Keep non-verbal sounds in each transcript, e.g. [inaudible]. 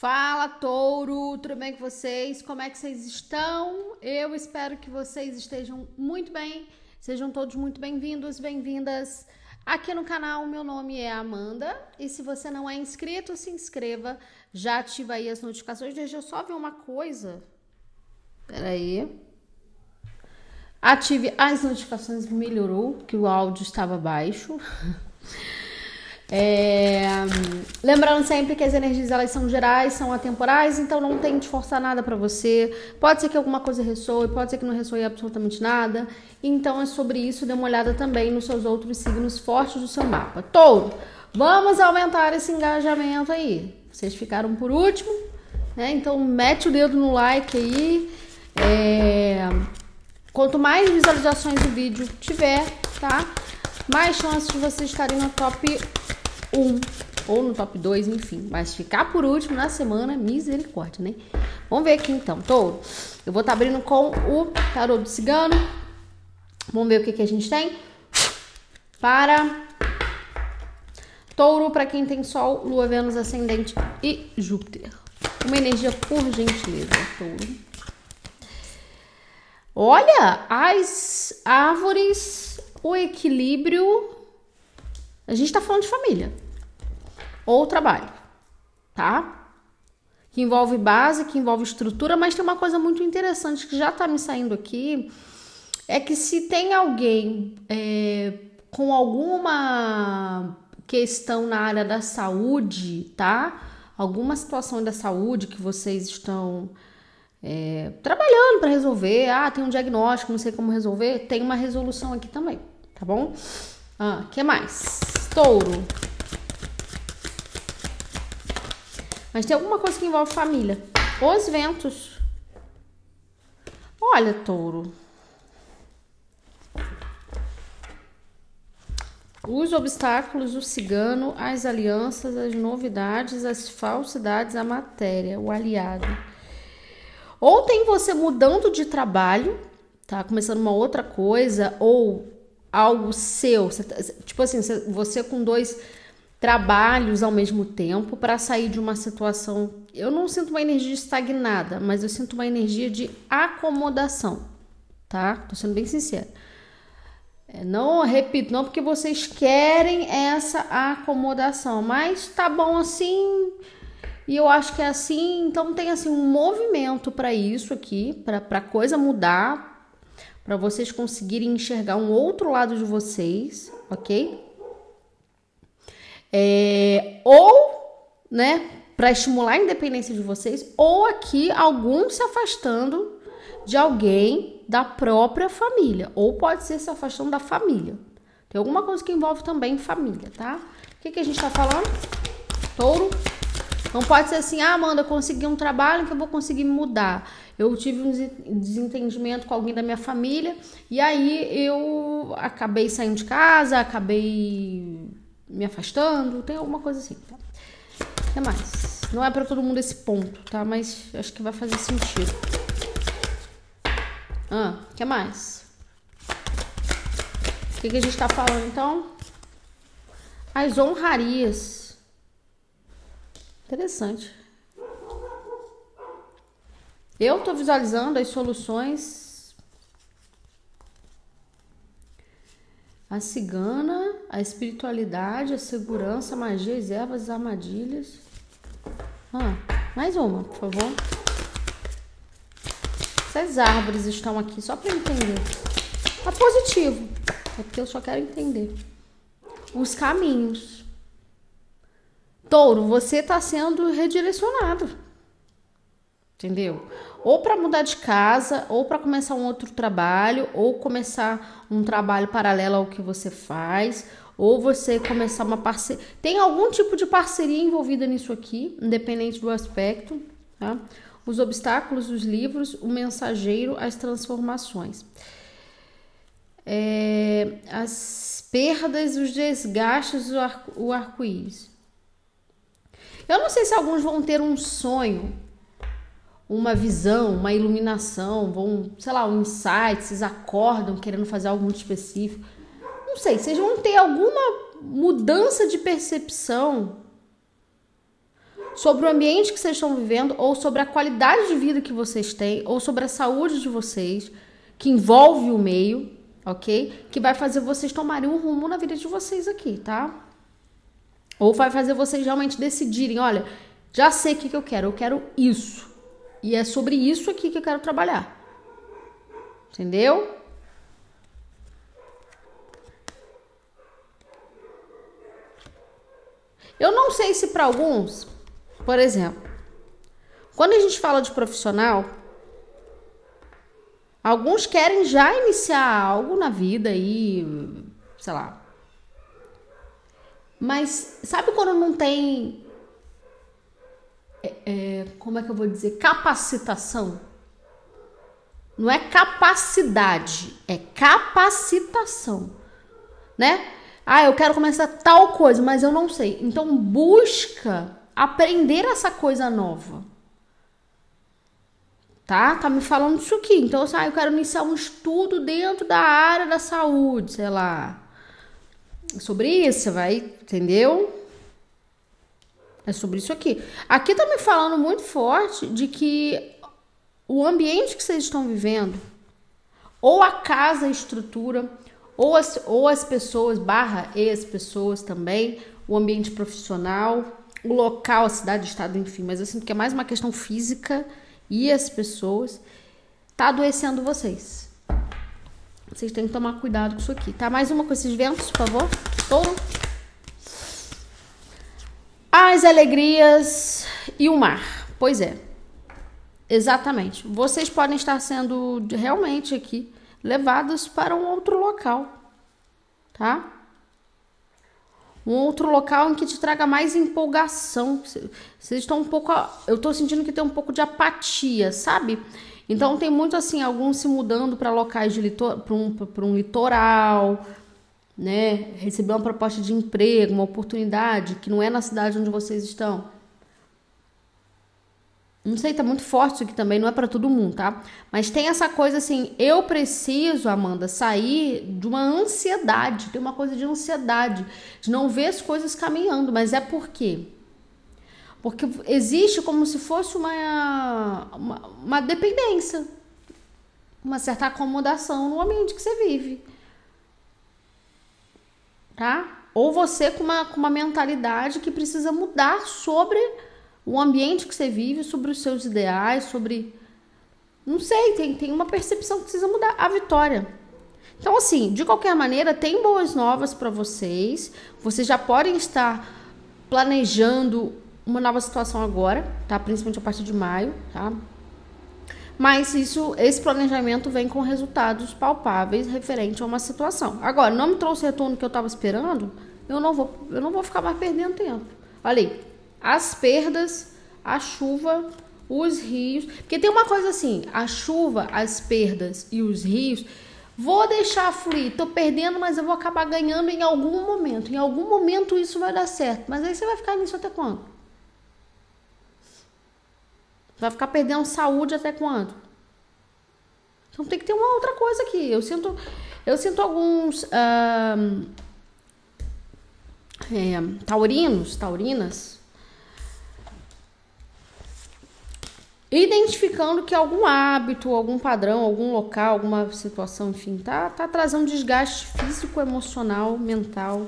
Fala, touro! Tudo bem com vocês? Como é que vocês estão? Eu espero que vocês estejam muito bem. Sejam todos muito bem-vindos, bem-vindas aqui no canal. Meu nome é Amanda e se você não é inscrito, se inscreva. Já ativa aí as notificações. Deixa eu só ver uma coisa. Peraí. Ative as notificações, melhorou, que o áudio estava baixo. [laughs] É, lembrando sempre que as energias elas são gerais, são atemporais, então não tente forçar nada para você. Pode ser que alguma coisa ressoe, pode ser que não ressoe absolutamente nada. Então é sobre isso, dê uma olhada também nos seus outros signos fortes do seu mapa. Touro, vamos aumentar esse engajamento aí. Vocês ficaram por último, né? Então mete o dedo no like aí. É, quanto mais visualizações o vídeo tiver, tá? Mais chances de vocês estarem no top 1 ou no top 2, enfim. Mas ficar por último na semana, misericórdia, né? Vamos ver aqui então, touro. Eu vou estar tá abrindo com o tarô do cigano. Vamos ver o que, que a gente tem. Para touro, para quem tem sol, lua, Vênus, ascendente e Júpiter. Uma energia por gentileza, touro. Olha, as árvores, o equilíbrio a gente está falando de família ou trabalho, tá? Que envolve base, que envolve estrutura, mas tem uma coisa muito interessante que já está me saindo aqui: é que se tem alguém é, com alguma questão na área da saúde, tá? Alguma situação da saúde que vocês estão é, trabalhando para resolver, ah, tem um diagnóstico, não sei como resolver, tem uma resolução aqui também, tá bom? Ah, que mais? Touro. Mas tem alguma coisa que envolve família. Os ventos. Olha, touro. Os obstáculos, o cigano, as alianças, as novidades, as falsidades, a matéria, o aliado. Ou tem você mudando de trabalho, tá? Começando uma outra coisa, ou algo seu. Tá, tipo assim, você com dois trabalhos ao mesmo tempo para sair de uma situação. Eu não sinto uma energia estagnada, mas eu sinto uma energia de acomodação, tá? Tô sendo bem sincera. É, não repito, não porque vocês querem essa acomodação, mas tá bom assim. E eu acho que é assim, então tem assim um movimento para isso aqui, para coisa mudar, para vocês conseguirem enxergar um outro lado de vocês, ok? É, ou, né, para estimular a independência de vocês, ou aqui algum se afastando de alguém da própria família, ou pode ser se afastando da família. Tem alguma coisa que envolve também família, tá? O que, que a gente tá falando? Touro. Não pode ser assim, ah, Amanda, consegui um trabalho que eu vou conseguir mudar eu tive um desentendimento com alguém da minha família e aí eu acabei saindo de casa, acabei me afastando, tem alguma coisa assim, tá? Que mais? Não é para todo mundo esse ponto, tá? Mas acho que vai fazer sentido. Ah, que mais? O que, que a gente tá falando então? As honrarias. Interessante. Eu estou visualizando as soluções. A cigana, a espiritualidade, a segurança, a magia, as ervas, as armadilhas. Ah, mais uma, por favor. Essas árvores estão aqui só para entender. Tá positivo. É porque eu só quero entender. Os caminhos. Touro, você está sendo redirecionado. Entendeu? Ou para mudar de casa, ou para começar um outro trabalho, ou começar um trabalho paralelo ao que você faz, ou você começar uma parceria. Tem algum tipo de parceria envolvida nisso aqui, independente do aspecto, tá? Os obstáculos, os livros, o mensageiro, as transformações. É, as perdas, os desgastes, o arco-íris. Eu não sei se alguns vão ter um sonho uma visão, uma iluminação, vão, sei lá, um insight, vocês acordam querendo fazer algo muito específico. Não sei, vocês vão ter alguma mudança de percepção sobre o ambiente que vocês estão vivendo, ou sobre a qualidade de vida que vocês têm, ou sobre a saúde de vocês, que envolve o meio, ok? Que vai fazer vocês tomarem um rumo na vida de vocês aqui, tá? Ou vai fazer vocês realmente decidirem, olha, já sei o que, que eu quero, eu quero isso. E é sobre isso aqui que eu quero trabalhar. Entendeu? Eu não sei se para alguns, por exemplo, quando a gente fala de profissional, alguns querem já iniciar algo na vida e, sei lá. Mas sabe quando não tem é, é, como é que eu vou dizer, capacitação. Não é capacidade, é capacitação, né? Ah, eu quero começar tal coisa, mas eu não sei. Então busca aprender essa coisa nova. Tá? Tá me falando isso aqui. Então, ah, eu quero iniciar um estudo dentro da área da saúde, sei lá. Sobre isso, vai, entendeu? É sobre isso aqui. Aqui tá me falando muito forte de que o ambiente que vocês estão vivendo, ou a casa, a estrutura, ou as, ou as pessoas, barra e as pessoas também, o ambiente profissional, o local, a cidade, o estado, enfim. Mas eu sinto que é mais uma questão física e as pessoas tá adoecendo vocês. Vocês têm que tomar cuidado com isso aqui, tá? Mais uma com esses ventos, por favor. Touro. As alegrias e o mar. Pois é. Exatamente. Vocês podem estar sendo realmente aqui levados para um outro local, tá? Um outro local em que te traga mais empolgação. Vocês estão um pouco. Eu estou sentindo que tem um pouco de apatia, sabe? Então tem muito assim, alguns se mudando para locais de para um, um litoral, né? Receber uma proposta de emprego, uma oportunidade que não é na cidade onde vocês estão. Não sei, tá muito forte isso aqui também, não é para todo mundo, tá? Mas tem essa coisa assim, eu preciso, Amanda, sair de uma ansiedade, tem uma coisa de ansiedade, de não ver as coisas caminhando, mas é por quê? Porque existe como se fosse uma, uma, uma dependência, uma certa acomodação no ambiente que você vive tá? Ou você com uma, com uma mentalidade que precisa mudar sobre o ambiente que você vive, sobre os seus ideais, sobre. Não sei, tem, tem uma percepção que precisa mudar. A vitória. Então, assim, de qualquer maneira, tem boas novas para vocês. Vocês já podem estar planejando uma nova situação agora, tá? Principalmente a partir de maio, tá? Mas isso, esse planejamento vem com resultados palpáveis referente a uma situação. Agora, não me trouxe o retorno que eu estava esperando, eu não vou, eu não vou ficar mais perdendo tempo. Olha aí, as perdas, a chuva, os rios, porque tem uma coisa assim, a chuva, as perdas e os rios, vou deixar fluir, tô perdendo, mas eu vou acabar ganhando em algum momento. Em algum momento isso vai dar certo, mas aí você vai ficar nisso até quando? Vai ficar perdendo saúde até quando? Então tem que ter uma outra coisa aqui. Eu sinto, eu sinto alguns uh, é, taurinos, taurinas, identificando que algum hábito, algum padrão, algum local, alguma situação, enfim, tá, tá trazendo desgaste físico, emocional, mental.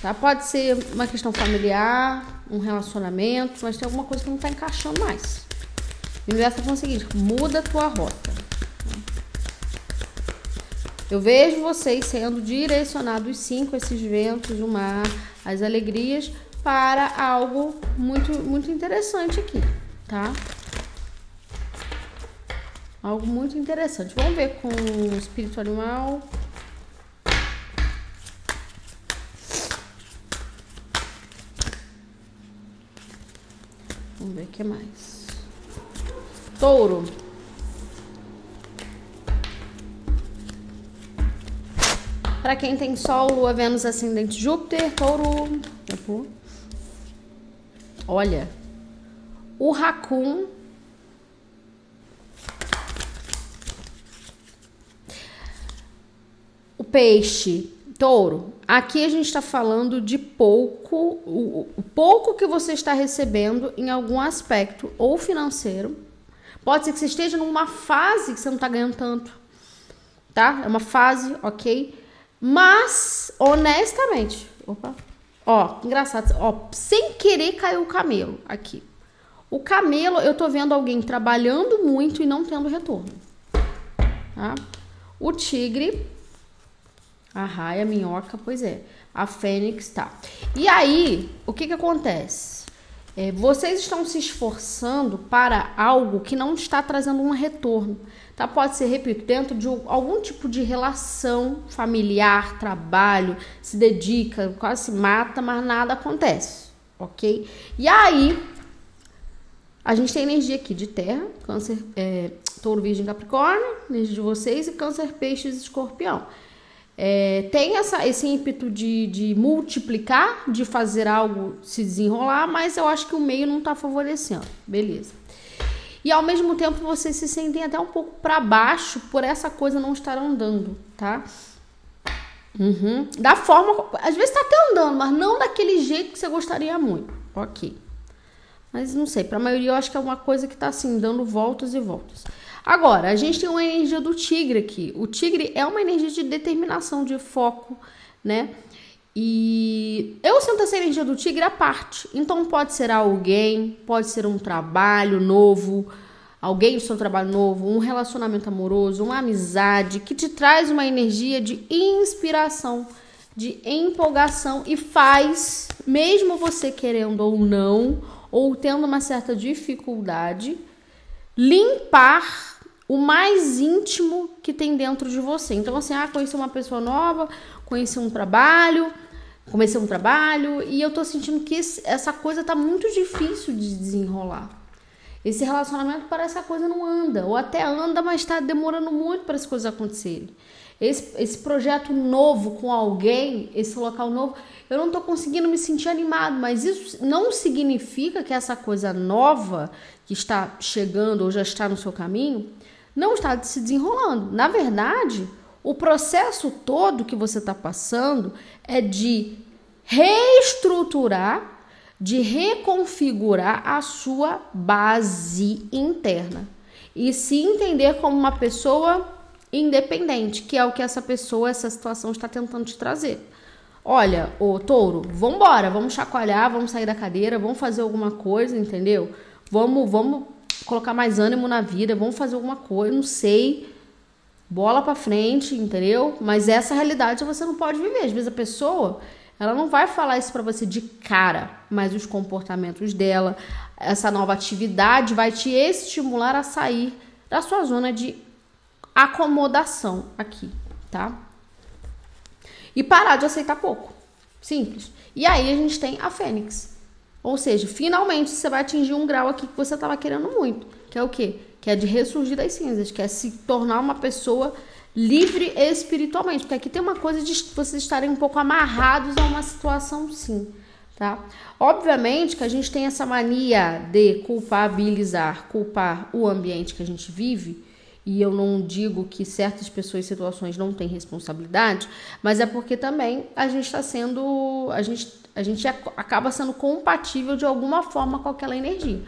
Tá? Pode ser uma questão familiar, um relacionamento, mas tem alguma coisa que não está encaixando mais. O universo está falando o seguinte: muda a tua rota. Eu vejo vocês sendo direcionados sim com esses ventos, o mar, as alegrias, para algo muito, muito interessante aqui, tá? Algo muito interessante. Vamos ver com o espírito animal. Vamos ver o que mais. Touro. Para quem tem Sol, Lua, Vênus, Ascendente, Júpiter, Touro. Olha, o Raccoon. O peixe Touro, aqui a gente está falando de pouco, o, o, pouco que você está recebendo em algum aspecto, ou financeiro. Pode ser que você esteja numa fase que você não está ganhando tanto, tá? É uma fase, ok? Mas, honestamente, opa, ó, engraçado, ó, sem querer caiu o camelo aqui. O camelo, eu tô vendo alguém trabalhando muito e não tendo retorno, tá? O tigre a raia, a minhoca, pois é. A fênix tá. E aí, o que que acontece? É, vocês estão se esforçando para algo que não está trazendo um retorno. Tá? Pode ser, repito, dentro de algum tipo de relação familiar, trabalho, se dedica, quase se mata, mas nada acontece, ok? E aí, a gente tem energia aqui de terra, câncer, é, touro, virgem, capricórnio, energia de vocês, e câncer, peixes, escorpião. É, tem essa, esse ímpeto de, de multiplicar, de fazer algo se desenrolar, mas eu acho que o meio não está favorecendo. Beleza. E ao mesmo tempo vocês se sentem até um pouco para baixo por essa coisa não estar andando, tá? Uhum. Da forma. Às vezes está até andando, mas não daquele jeito que você gostaria muito. Ok. Mas não sei, para a maioria eu acho que é uma coisa que está assim, dando voltas e voltas. Agora, a gente tem uma energia do tigre aqui. O tigre é uma energia de determinação, de foco, né? E eu sinto essa energia do tigre à parte. Então pode ser alguém, pode ser um trabalho novo, alguém do seu trabalho novo, um relacionamento amoroso, uma amizade que te traz uma energia de inspiração, de empolgação e faz, mesmo você querendo ou não, ou tendo uma certa dificuldade, limpar o mais íntimo que tem dentro de você. Então, assim, ah, conheci uma pessoa nova, conheci um trabalho, comecei um trabalho e eu tô sentindo que esse, essa coisa tá muito difícil de desenrolar. Esse relacionamento parece que a coisa não anda, ou até anda, mas está demorando muito para as coisas acontecerem. Esse, esse projeto novo com alguém, esse local novo, eu não estou conseguindo me sentir animado, mas isso não significa que essa coisa nova que está chegando ou já está no seu caminho não está se desenrolando. Na verdade, o processo todo que você está passando é de reestruturar, de reconfigurar a sua base interna e se entender como uma pessoa independente, que é o que essa pessoa, essa situação está tentando te trazer. Olha, ô touro, vamos embora, vamos chacoalhar, vamos sair da cadeira, vamos fazer alguma coisa, entendeu? Vamos, vamos colocar mais ânimo na vida, vamos fazer alguma coisa, não sei. Bola para frente, entendeu? Mas essa realidade você não pode viver. Às vezes a pessoa, ela não vai falar isso para você de cara, mas os comportamentos dela, essa nova atividade vai te estimular a sair da sua zona de acomodação aqui, tá? E parar de aceitar pouco. Simples. E aí a gente tem a Fênix. Ou seja, finalmente você vai atingir um grau aqui que você estava querendo muito, que é o quê? Que é de ressurgir das cinzas, que é se tornar uma pessoa livre espiritualmente, porque aqui tem uma coisa de vocês estarem um pouco amarrados a uma situação sim, tá? Obviamente que a gente tem essa mania de culpabilizar, culpar o ambiente que a gente vive, e eu não digo que certas pessoas e situações não têm responsabilidade, mas é porque também a gente está sendo, a gente a gente acaba sendo compatível de alguma forma com aquela energia.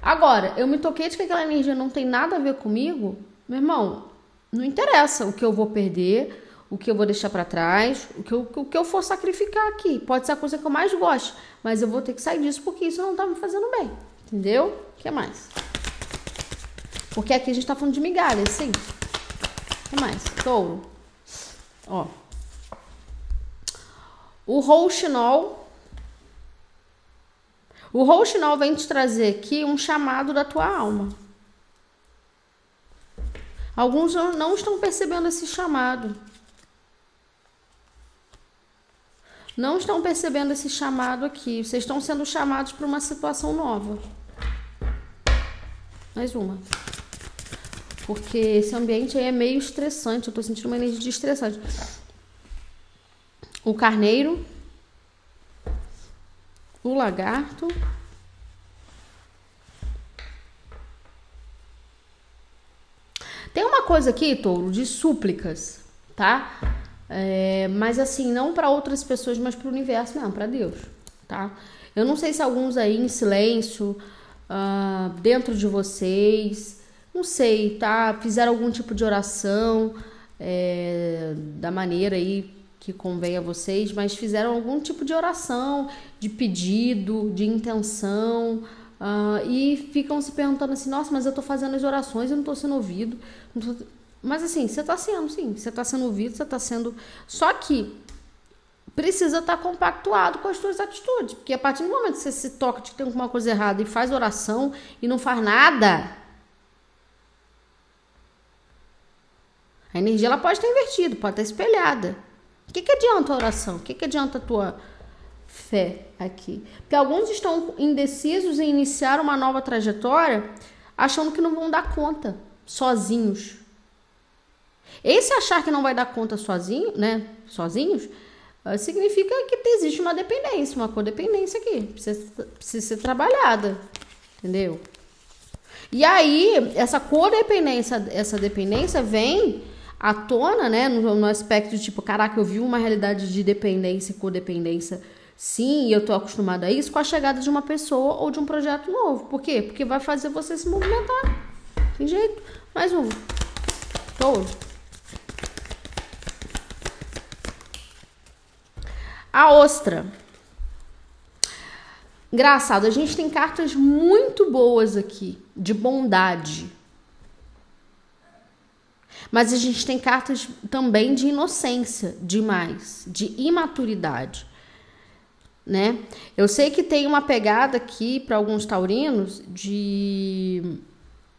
Agora, eu me toquei de que aquela energia não tem nada a ver comigo, meu irmão, não interessa o que eu vou perder, o que eu vou deixar para trás, o que, eu, o que eu for sacrificar aqui. Pode ser a coisa que eu mais gosto, mas eu vou ter que sair disso porque isso não tá me fazendo bem. Entendeu? O que mais? Porque aqui a gente tá falando de migalhas, sim. O que mais? Touro. Ó. O rouxinol o rouxinol vem te trazer aqui um chamado da tua alma. Alguns não estão percebendo esse chamado. Não estão percebendo esse chamado aqui. Vocês estão sendo chamados para uma situação nova. Mais uma. Porque esse ambiente aí é meio estressante. Eu tô sentindo uma energia estressante. O carneiro o lagarto. Tem uma coisa aqui, touro, de súplicas, tá? É, mas assim, não para outras pessoas, mas para o universo mesmo, para Deus, tá? Eu não sei se alguns aí em silêncio, uh, dentro de vocês, não sei, tá? Fizeram algum tipo de oração é, da maneira aí que convém a vocês, mas fizeram algum tipo de oração, de pedido, de intenção, uh, e ficam se perguntando assim: nossa, mas eu tô fazendo as orações e não tô sendo ouvido. Tô... Mas assim, você tá sendo, sim, você tá sendo ouvido, você tá sendo. Só que precisa estar tá compactuado com as suas atitudes, porque a partir do momento que você se toca de que tem alguma coisa errada e faz oração e não faz nada, a energia ela pode estar invertida, pode estar espelhada. Que, que adianta a oração? O que, que adianta a tua fé aqui? Porque alguns estão indecisos em iniciar uma nova trajetória achando que não vão dar conta sozinhos. Esse achar que não vai dar conta sozinho, né, sozinhos, ah, significa que existe uma dependência, uma codependência aqui, precisa, precisa ser trabalhada, entendeu? E aí, essa codependência, essa dependência vem à tona, né, no, no aspecto de tipo, caraca, eu vi uma realidade de dependência e codependência, sim, eu tô acostumada a isso, com a chegada de uma pessoa ou de um projeto novo. Por quê? Porque vai fazer você se movimentar. Tem jeito. Mais um. Todo. A ostra. Engraçado, a gente tem cartas muito boas aqui, de bondade. Mas a gente tem cartas também de inocência demais, de imaturidade, né? Eu sei que tem uma pegada aqui para alguns taurinos de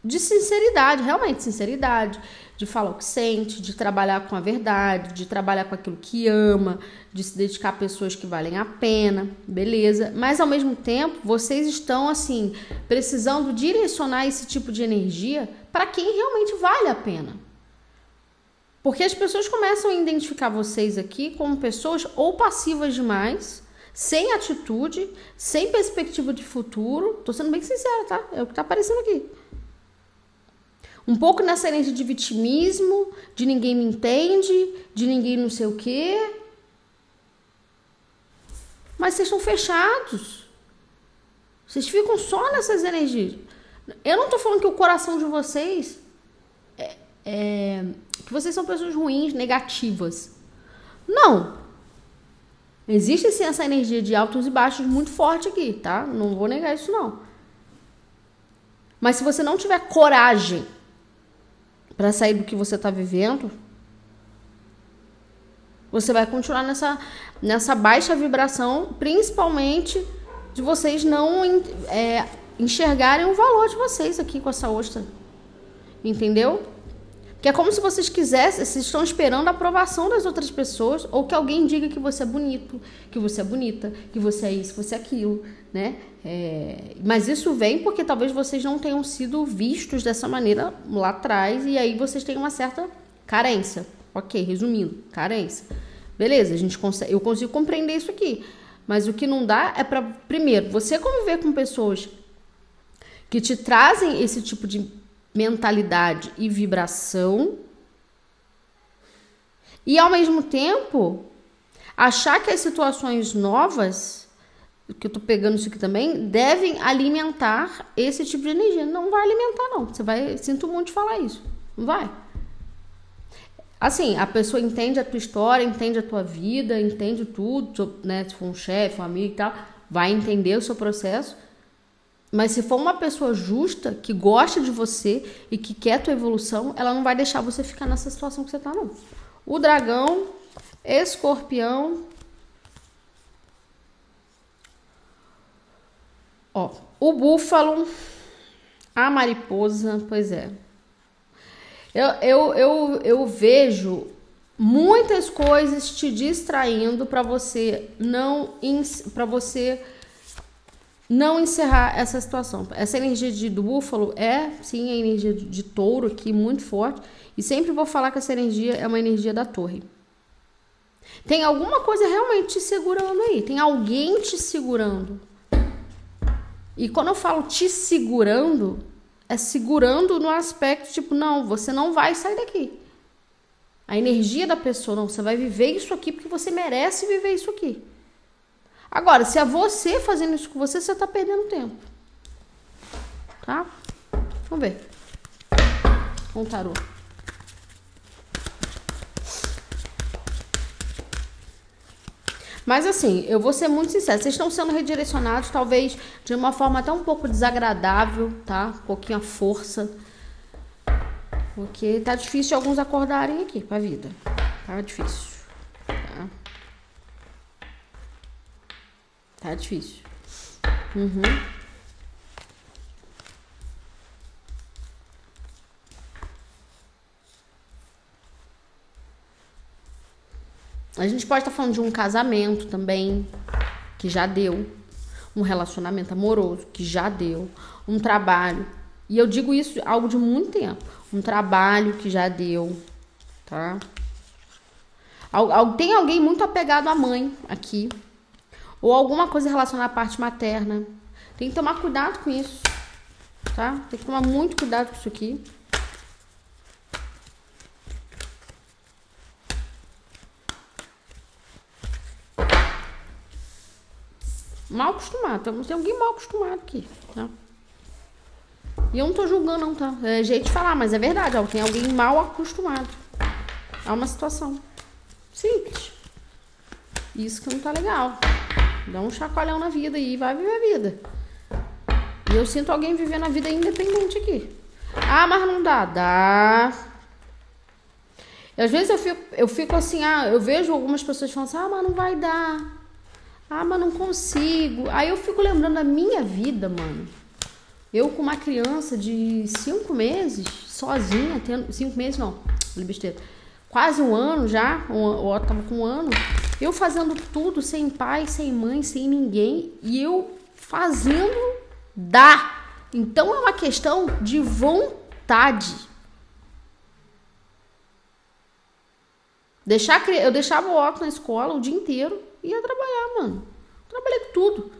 de sinceridade, realmente sinceridade, de falar o que sente, de trabalhar com a verdade, de trabalhar com aquilo que ama, de se dedicar a pessoas que valem a pena, beleza? Mas ao mesmo tempo, vocês estão assim precisando direcionar esse tipo de energia para quem realmente vale a pena. Porque as pessoas começam a identificar vocês aqui como pessoas ou passivas demais, sem atitude, sem perspectiva de futuro. Tô sendo bem sincera, tá? É o que tá aparecendo aqui um pouco nessa energia de vitimismo, de ninguém me entende, de ninguém não sei o quê. Mas vocês estão fechados. Vocês ficam só nessas energias. Eu não estou falando que o coração de vocês é, que vocês são pessoas ruins, negativas. Não. Existe sim essa energia de altos e baixos muito forte aqui, tá? Não vou negar isso não. Mas se você não tiver coragem para sair do que você está vivendo, você vai continuar nessa, nessa baixa vibração, principalmente de vocês não é, enxergarem o valor de vocês aqui com essa ostra. Entendeu? Que é como se vocês quisessem, vocês estão esperando a aprovação das outras pessoas ou que alguém diga que você é bonito, que você é bonita, que você é isso, que você é aquilo, né? É, mas isso vem porque talvez vocês não tenham sido vistos dessa maneira lá atrás e aí vocês têm uma certa carência. Ok, resumindo, carência. Beleza, a gente consegue, eu consigo compreender isso aqui. Mas o que não dá é para, primeiro, você conviver com pessoas que te trazem esse tipo de mentalidade e vibração. E ao mesmo tempo, achar que as situações novas que eu tô pegando isso aqui também, devem alimentar esse tipo de energia. Não vai alimentar, não. Você vai. Sinto muito de falar isso. Não vai. Assim, a pessoa entende a tua história, entende a tua vida, entende tudo, né? Se for um chefe, um amigo e tal, vai entender o seu processo. Mas se for uma pessoa justa, que gosta de você e que quer a tua evolução, ela não vai deixar você ficar nessa situação que você tá, não. O dragão, escorpião, Ó, o búfalo, a mariposa, pois é. Eu, eu, eu, eu vejo muitas coisas te distraindo para você não para você não encerrar essa situação. Essa energia de, do búfalo é sim a energia de, de touro aqui muito forte e sempre vou falar que essa energia é uma energia da torre. Tem alguma coisa realmente te segurando aí, tem alguém te segurando. E quando eu falo te segurando, é segurando no aspecto tipo, não, você não vai sair daqui. A energia da pessoa, não, você vai viver isso aqui porque você merece viver isso aqui. Agora, se é você fazendo isso com você, você tá perdendo tempo. Tá? Vamos ver. O tarô. Mas assim, eu vou ser muito sincera, vocês estão sendo redirecionados, talvez de uma forma até um pouco desagradável, tá? Um pouquinho à força. Porque tá difícil alguns acordarem aqui pra vida. Tá difícil. Tá, tá difícil. Uhum. A gente pode estar tá falando de um casamento também, que já deu. Um relacionamento amoroso, que já deu. Um trabalho. E eu digo isso algo de muito tempo. Um trabalho que já deu, tá? Tem alguém muito apegado à mãe aqui. Ou alguma coisa relacionada à parte materna. Tem que tomar cuidado com isso, tá? Tem que tomar muito cuidado com isso aqui. Mal acostumado. Tem alguém mal acostumado aqui, tá? E eu não tô julgando, não, tá? É jeito de falar, mas é verdade. Ó, tem alguém mal acostumado a uma situação. Simples. Isso que não tá legal. Dá um chacoalhão na vida e vai viver a vida. E eu sinto alguém vivendo a vida independente aqui. Ah, mas não dá. Dá. E às vezes eu fico, eu fico assim, ah, eu vejo algumas pessoas falando assim, ah, mas não vai dar. Ah, mas não consigo. Aí eu fico lembrando da minha vida, mano. Eu com uma criança de cinco meses, sozinha, tendo. Cinco meses não, besteira. Quase um ano já, ou eu tava com um ano. Eu fazendo tudo sem pai, sem mãe, sem ninguém. E eu fazendo dá. Então é uma questão de vontade. Deixar, eu deixava o óculos na escola o dia inteiro ia trabalhar, mano. Trabalhei com tudo.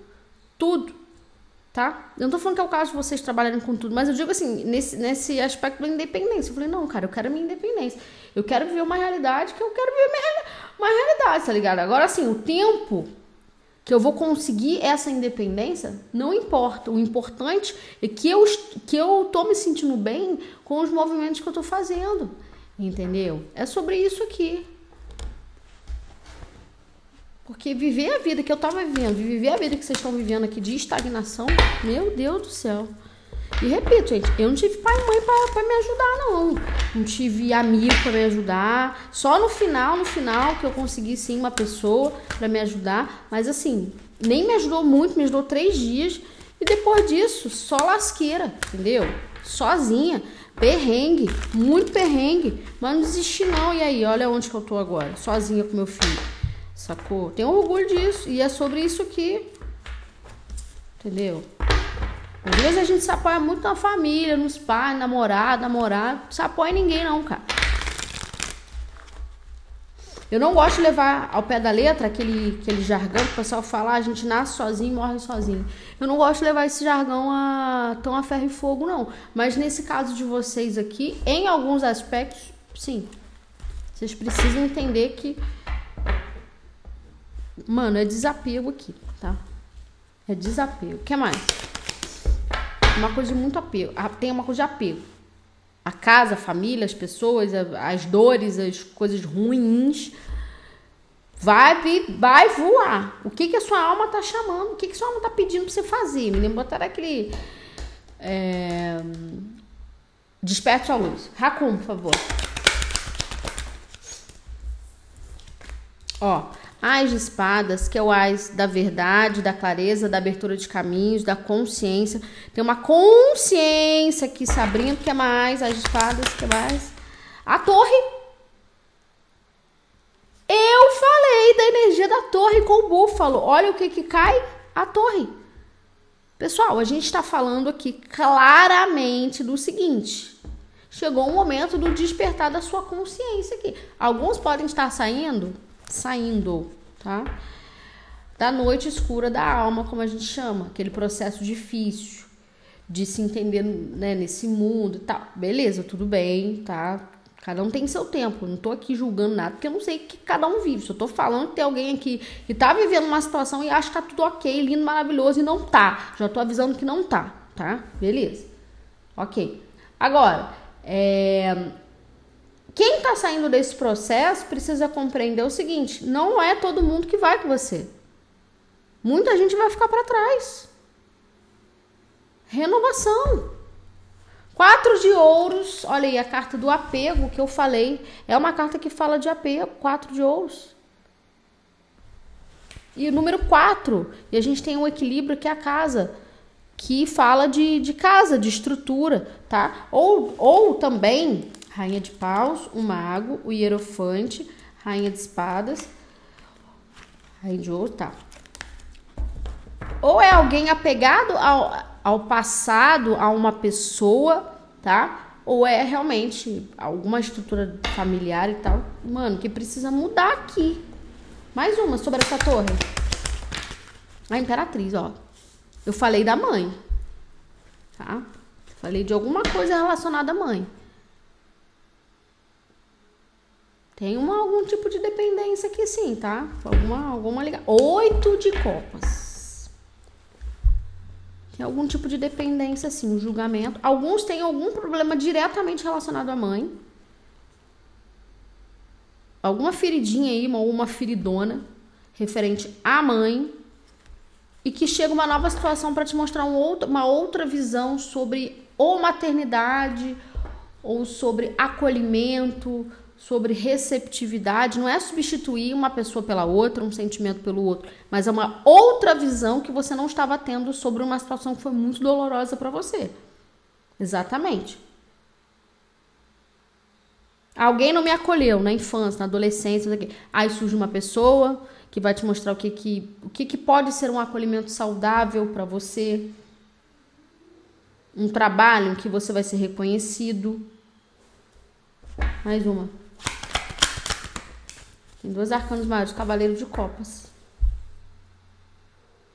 Tudo. Tá? Eu não tô falando que é o caso de vocês trabalharem com tudo, mas eu digo assim, nesse, nesse aspecto da independência. Eu falei, não, cara, eu quero minha independência. Eu quero viver uma realidade que eu quero viver uma, uma realidade, tá ligado? Agora, assim, o tempo que eu vou conseguir essa independência, não importa. O importante é que eu, que eu tô me sentindo bem com os movimentos que eu tô fazendo. Entendeu? É sobre isso aqui. Porque viver a vida que eu tava vivendo, viver a vida que vocês estão vivendo aqui de estagnação, meu Deus do céu. E repito, gente, eu não tive pai e mãe para me ajudar, não. Não tive amigo para me ajudar. Só no final, no final, que eu consegui sim uma pessoa para me ajudar. Mas assim, nem me ajudou muito, me ajudou três dias. E depois disso, só lasqueira, entendeu? Sozinha. Perrengue, muito perrengue. Mas não desisti não. E aí, olha onde que eu tô agora, sozinha com meu filho. Sacou? Tenho orgulho disso. E é sobre isso aqui. Entendeu? Às vezes a gente se apoia muito na família, nos pais, namorado, namorado. Não se apoia em ninguém, não, cara. Eu não gosto de levar ao pé da letra aquele, aquele jargão que o pessoal fala, ah, a gente nasce sozinho e morre sozinho. Eu não gosto de levar esse jargão a, tão a ferro e fogo, não. Mas nesse caso de vocês aqui, em alguns aspectos, sim. Vocês precisam entender que Mano, é desapego aqui, tá? É desapego. O que mais? Uma coisa de muito apego. Ah, tem uma coisa de apego. A casa, a família, as pessoas, as dores, as coisas ruins. Vai, vai voar. O que, que a sua alma tá chamando? O que, que sua alma tá pedindo pra você fazer? Me lembra botar aquele. É... Desperte a luz. Racum, por favor. Ó, Ais de espadas, que é o ais da verdade, da clareza, da abertura de caminhos, da consciência. Tem uma consciência aqui se abrindo, que é mais as espadas, que é mais a torre. Eu falei da energia da torre com o búfalo. Olha o que que cai, a torre. Pessoal, a gente está falando aqui claramente do seguinte: chegou o momento do despertar da sua consciência aqui. Alguns podem estar saindo saindo, tá? Da noite escura da alma, como a gente chama, aquele processo difícil de se entender né, nesse mundo e tal. Beleza, tudo bem, tá? Cada um tem seu tempo. Não tô aqui julgando nada, porque eu não sei o que cada um vive. Só tô falando que tem alguém aqui que tá vivendo uma situação e acha que tá tudo ok, lindo, maravilhoso, e não tá. Já tô avisando que não tá, tá? Beleza. Ok. Agora, é... quem tá saindo desse processo precisa compreender o seguinte: não é todo mundo que vai com você. Muita gente vai ficar para trás. Renovação. Quatro de ouros, olha aí a carta do apego que eu falei. É uma carta que fala de apego, quatro de ouros. E o número quatro, e a gente tem um equilíbrio que é a casa, que fala de, de casa, de estrutura, tá? Ou, ou também, rainha de paus, o mago, o hierofante, rainha de espadas, rainha de ouro, tá? Ou é alguém apegado ao, ao passado, a uma pessoa, tá? Ou é realmente alguma estrutura familiar e tal, mano, que precisa mudar aqui. Mais uma sobre essa torre. A imperatriz, ó. Eu falei da mãe, tá? Falei de alguma coisa relacionada à mãe. Tem uma, algum tipo de dependência aqui sim, tá? Alguma, alguma ligação. Oito de copas. Tem algum tipo de dependência, assim, um julgamento. Alguns têm algum problema diretamente relacionado à mãe. Alguma feridinha aí, ou uma feridona referente à mãe. E que chega uma nova situação para te mostrar um outro, uma outra visão sobre ou maternidade, ou sobre acolhimento, sobre receptividade, não é substituir uma pessoa pela outra, um sentimento pelo outro, mas é uma outra visão que você não estava tendo sobre uma situação que foi muito dolorosa para você. Exatamente. Alguém não me acolheu na infância, na adolescência, aí surge uma pessoa que vai te mostrar o que, que, o que, que pode ser um acolhimento saudável para você, um trabalho em que você vai ser reconhecido. Mais uma. Tem dois arcanos maiores, Cavaleiro de Copas.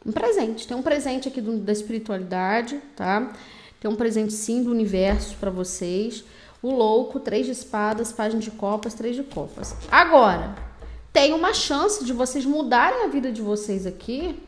Um presente. Tem um presente aqui do, da espiritualidade, tá? Tem um presente sim do universo para vocês. O louco, três de espadas, página de copas, três de copas. Agora, tem uma chance de vocês mudarem a vida de vocês aqui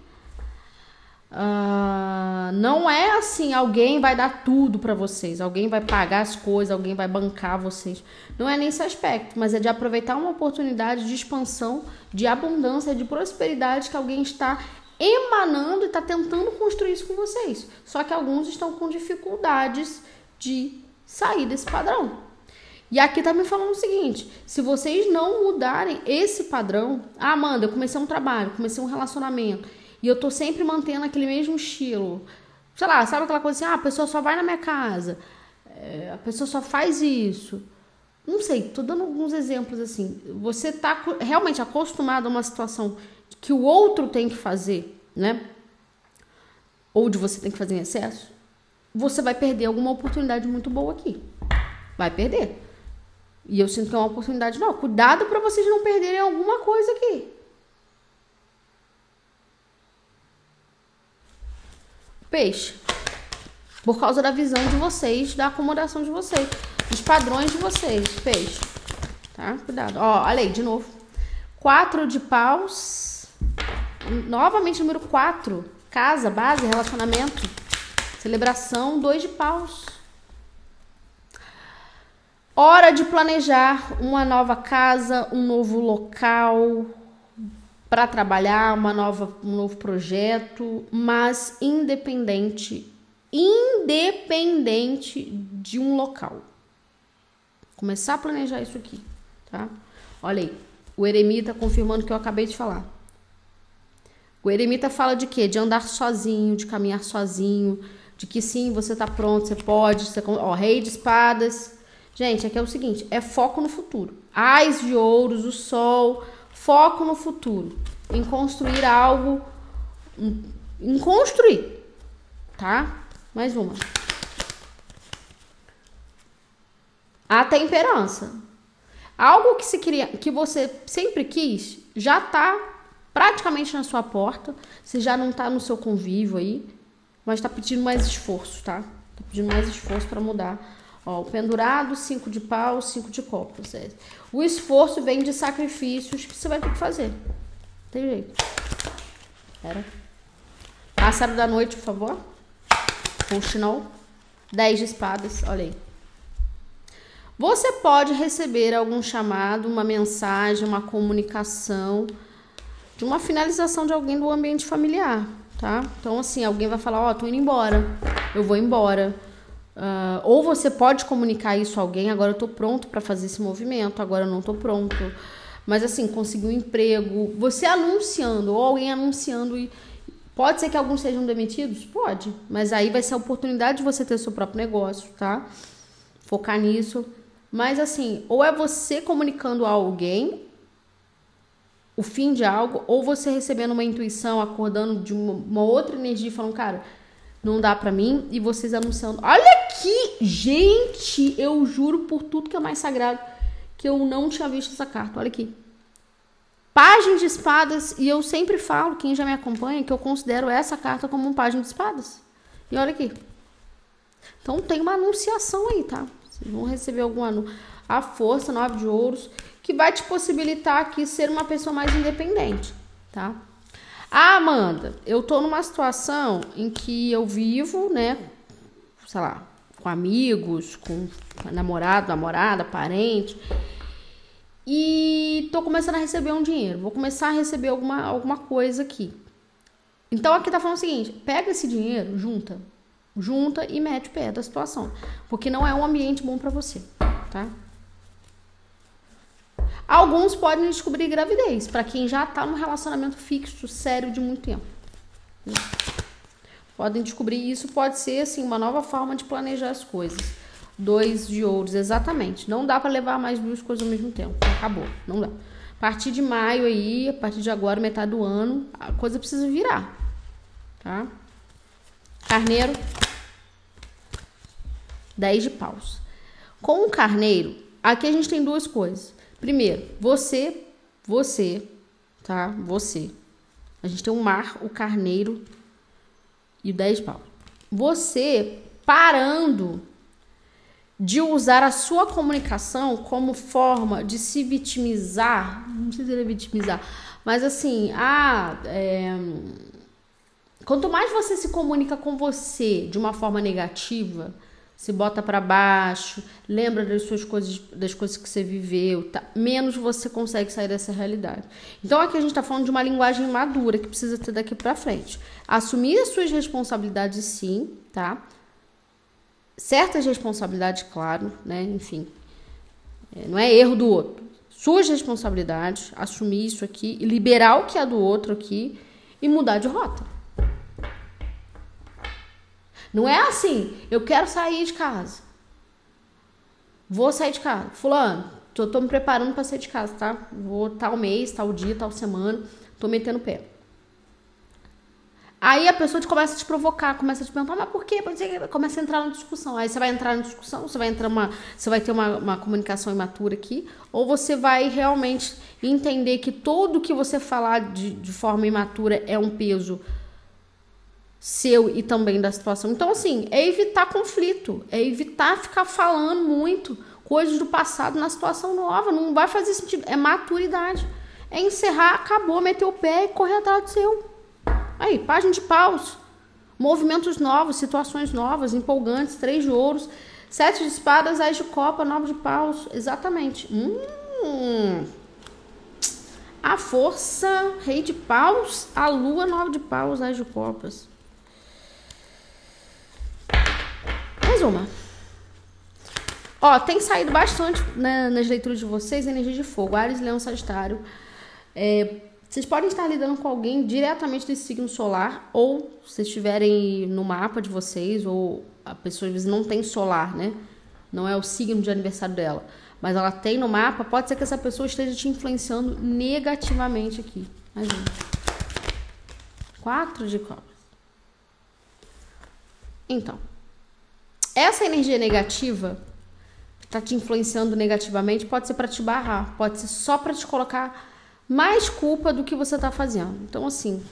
Uh, não é assim, alguém vai dar tudo para vocês, alguém vai pagar as coisas, alguém vai bancar vocês. Não é nesse aspecto, mas é de aproveitar uma oportunidade de expansão, de abundância, de prosperidade que alguém está emanando e está tentando construir isso com vocês. Só que alguns estão com dificuldades de sair desse padrão. E aqui tá me falando o seguinte: se vocês não mudarem esse padrão, ah, Amanda, eu comecei um trabalho, comecei um relacionamento e eu tô sempre mantendo aquele mesmo estilo. Sei lá, sabe aquela coisa assim, ah, a pessoa só vai na minha casa, é, a pessoa só faz isso. Não sei, tô dando alguns exemplos assim. Você tá realmente acostumado a uma situação que o outro tem que fazer, né? Ou de você tem que fazer em excesso, você vai perder alguma oportunidade muito boa aqui. Vai perder. E eu sinto que é uma oportunidade não. Cuidado para vocês não perderem alguma coisa aqui. Peixe. Por causa da visão de vocês, da acomodação de vocês, dos padrões de vocês. Peixe. Tá? Cuidado. Ó, olha aí, de novo. Quatro de paus. Novamente, número quatro. Casa, base, relacionamento. Celebração, dois de paus. Hora de planejar uma nova casa, um novo local, para trabalhar uma nova, um novo projeto, mas independente, independente de um local. Começar a planejar isso aqui, tá? Olha aí, o eremita confirmando o que eu acabei de falar. O eremita fala de quê? De andar sozinho, de caminhar sozinho, de que sim, você tá pronto, você pode, você, ó, rei de espadas. Gente, aqui é o seguinte, é foco no futuro. Ais de ouros, o sol, Foco no futuro, em construir algo, em construir, tá? Mais uma. A temperança. Algo que se queria, que você sempre quis, já tá praticamente na sua porta. Você já não tá no seu convívio aí, mas tá pedindo mais esforço, tá? Tá pedindo mais esforço para mudar. Ó, o pendurado, cinco de pau, cinco de copas. O esforço vem de sacrifícios que você vai ter que fazer. Tem jeito. Era. Pássaro da noite, por favor. Continua. Dez de espadas, olha aí. Você pode receber algum chamado, uma mensagem, uma comunicação de uma finalização de alguém do ambiente familiar, tá? Então, assim, alguém vai falar: Ó, oh, tô indo embora, eu vou embora. Uh, ou você pode comunicar isso a alguém: agora eu tô pronto para fazer esse movimento, agora eu não tô pronto. Mas, assim, conseguir um emprego, você anunciando, ou alguém anunciando e. Pode ser que alguns sejam demitidos? Pode. Mas aí vai ser a oportunidade de você ter seu próprio negócio, tá? Focar nisso. Mas assim, ou é você comunicando a alguém o fim de algo, ou você recebendo uma intuição, acordando de uma, outra energia, falando, cara, não dá para mim, e vocês anunciando. Olha aqui, gente, eu juro por tudo que é mais sagrado que eu não tinha visto essa carta. Olha aqui. Página de espadas, e eu sempre falo, quem já me acompanha, que eu considero essa carta como um página de espadas. E olha aqui. Então tem uma anunciação aí, tá? Vocês vão receber algum anúncio. A força, nove de ouros, que vai te possibilitar aqui ser uma pessoa mais independente, tá? Ah, Amanda, eu tô numa situação em que eu vivo, né, sei lá, com amigos, com namorado, namorada, parente, e tô começando a receber um dinheiro. Vou começar a receber alguma, alguma coisa aqui. Então aqui tá falando o seguinte: pega esse dinheiro, junta, junta e mete o pé da situação, porque não é um ambiente bom para você, tá? Alguns podem descobrir gravidez, para quem já tá num relacionamento fixo, sério de muito tempo. Podem descobrir isso, pode ser assim uma nova forma de planejar as coisas. Dois de ouros, exatamente. Não dá para levar mais duas coisas ao mesmo tempo. Acabou, não dá. A partir de maio aí, a partir de agora, metade do ano, a coisa precisa virar, tá? Carneiro, 10 de paus. Com o carneiro, aqui a gente tem duas coisas. Primeiro, você, você, tá? Você. A gente tem o mar, o carneiro e o 10 de paus. Você parando de usar a sua comunicação como forma de se vitimizar, não sei se ele é vitimizar, mas assim, ah, é, quanto mais você se comunica com você de uma forma negativa, se bota para baixo, lembra das suas coisas, das coisas que você viveu, tá? menos você consegue sair dessa realidade. Então aqui a gente está falando de uma linguagem madura que precisa ter daqui para frente. Assumir as suas responsabilidades, sim, tá? Certas responsabilidades, claro, né? Enfim, é, não é erro do outro. Suas responsabilidades, assumir isso aqui, liberar o que é do outro aqui e mudar de rota. Não é assim, eu quero sair de casa. Vou sair de casa. Fulano, tô, tô me preparando para sair de casa, tá? Vou tal mês, tal dia, tal semana, tô metendo pé. Aí a pessoa te começa a te provocar, começa a te perguntar, mas por quê? Começa a entrar na discussão. Aí você vai entrar na discussão, você vai entrar uma. Você vai ter uma, uma comunicação imatura aqui, ou você vai realmente entender que tudo que você falar de, de forma imatura é um peso seu e também da situação. Então, assim, é evitar conflito, é evitar ficar falando muito coisas do passado na situação nova. Não vai fazer sentido. É maturidade. É encerrar, acabou, meter o pé e correr atrás do seu. Aí, página de paus. Movimentos novos, situações novas, empolgantes, três de ouros, sete de espadas, ás de copa, nove de paus. Exatamente. Hum. A força, rei de paus, a lua, nove de paus, ás de copas. Ó, tem saído bastante né, nas leituras de vocês energia de fogo, Ares, Leão, Sagitário. É, vocês podem estar lidando com alguém diretamente desse signo solar, ou se estiverem no mapa de vocês, ou a pessoa às vezes não tem solar, né? Não é o signo de aniversário dela, mas ela tem no mapa, pode ser que essa pessoa esteja te influenciando negativamente aqui. Imagina. Quatro de copas. Então, essa energia negativa que está te influenciando negativamente pode ser para te barrar, pode ser só para te colocar mais culpa do que você está fazendo. Então, assim,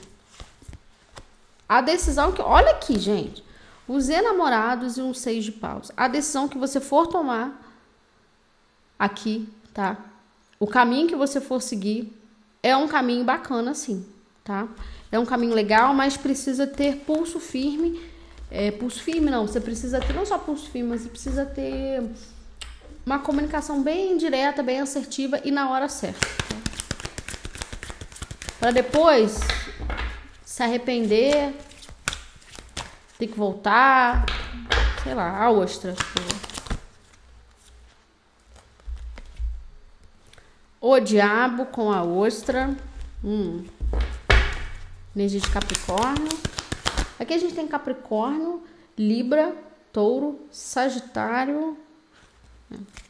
a decisão que. Olha aqui, gente. os enamorados e um seis de paus. A decisão que você for tomar aqui, tá? O caminho que você for seguir é um caminho bacana, sim, tá? É um caminho legal, mas precisa ter pulso firme. É, pulso firme não, você precisa ter não só pulso firme, mas você precisa ter uma comunicação bem direta, bem assertiva e na hora certa. Tá? Para depois se arrepender, ter que voltar, sei lá, a ostra. O diabo com a ostra. Hum. Energia de Capricórnio. Aqui a gente tem Capricórnio, Libra, Touro, Sagitário,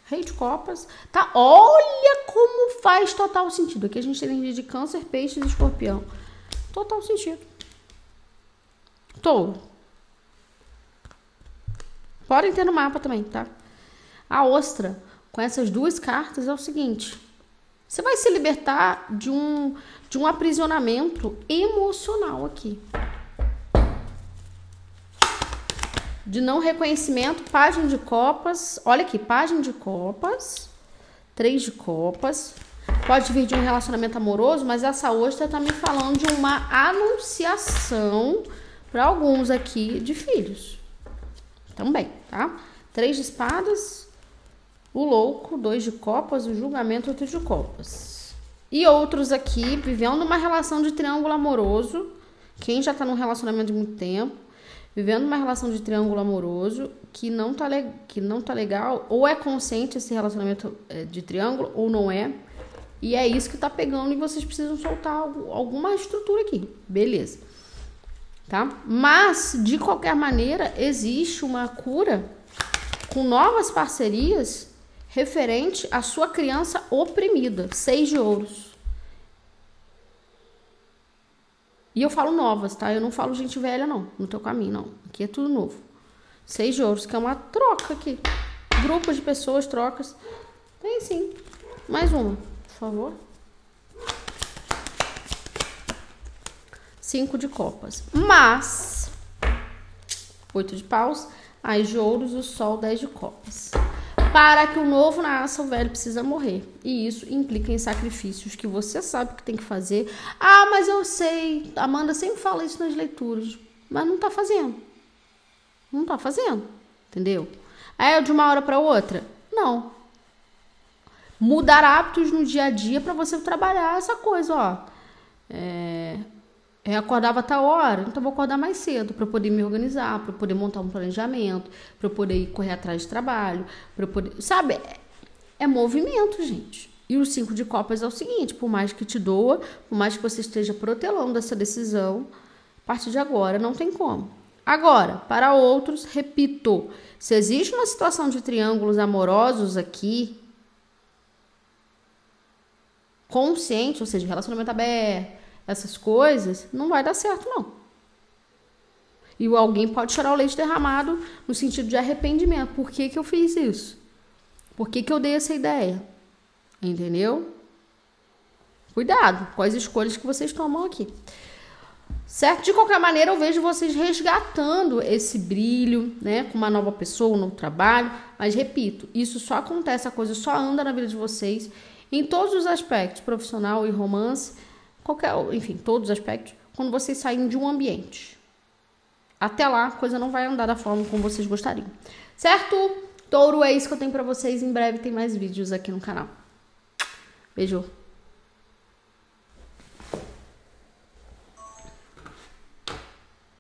Rei de Copas. Tá? Olha como faz total sentido. Aqui a gente tem de Câncer, Peixes e Escorpião. Total sentido. Touro. Podem ter no mapa também, tá? A ostra, com essas duas cartas, é o seguinte: você vai se libertar de um, de um aprisionamento emocional aqui. De não reconhecimento, página de copas. Olha aqui, página de copas. Três de copas. Pode vir de um relacionamento amoroso, mas essa ostra tá me falando de uma anunciação para alguns aqui de filhos. Também, tá? Três de espadas, o louco, dois de copas, o julgamento, outro de copas. E outros aqui vivendo uma relação de triângulo amoroso. Quem já tá num relacionamento de muito tempo, vivendo uma relação de triângulo amoroso que não tá, que não tá legal, ou é consciente esse relacionamento é, de triângulo, ou não é. E é isso que tá pegando e vocês precisam soltar alguma estrutura aqui. Beleza. Tá? Mas, de qualquer maneira, existe uma cura com novas parcerias referente à sua criança oprimida, seis de ouros. E eu falo novas, tá? Eu não falo gente velha, não, no teu caminho, não. Aqui é tudo novo. Seis de ouros, que é uma troca aqui. Grupos de pessoas, trocas. Tem sim. Mais uma, por favor. Cinco de copas. Mas, oito de paus, as de ouros, o sol, dez de copas. Para que o novo nasça, o velho precisa morrer. E isso implica em sacrifícios que você sabe que tem que fazer. Ah, mas eu sei. Amanda sempre fala isso nas leituras. Mas não tá fazendo. Não tá fazendo. Entendeu? É de uma hora para outra? Não. Mudar hábitos no dia a dia para você trabalhar essa coisa, ó. É, eu acordava a tal hora, então vou acordar mais cedo para poder me organizar, para poder montar um planejamento, para poder correr atrás de trabalho, para poder, sabe? É, é movimento, gente. E o cinco de copas é o seguinte: por mais que te doa, por mais que você esteja protelando essa decisão, a partir de agora não tem como. Agora, para outros, repito, se existe uma situação de triângulos amorosos aqui, consciente, ou seja, relacionamento aberto, essas coisas, não vai dar certo, não. E alguém pode chorar o leite derramado no sentido de arrependimento. Por que, que eu fiz isso? Por que, que eu dei essa ideia? Entendeu? Cuidado com as escolhas que vocês tomam aqui. Certo? De qualquer maneira, eu vejo vocês resgatando esse brilho, né? Com uma nova pessoa, um novo trabalho. Mas repito, isso só acontece, a coisa só anda na vida de vocês em todos os aspectos, profissional e romance qualquer, enfim, todos os aspectos, quando vocês saem de um ambiente. Até lá, a coisa não vai andar da forma como vocês gostariam. Certo? Touro, é isso que eu tenho para vocês. Em breve tem mais vídeos aqui no canal. Beijo.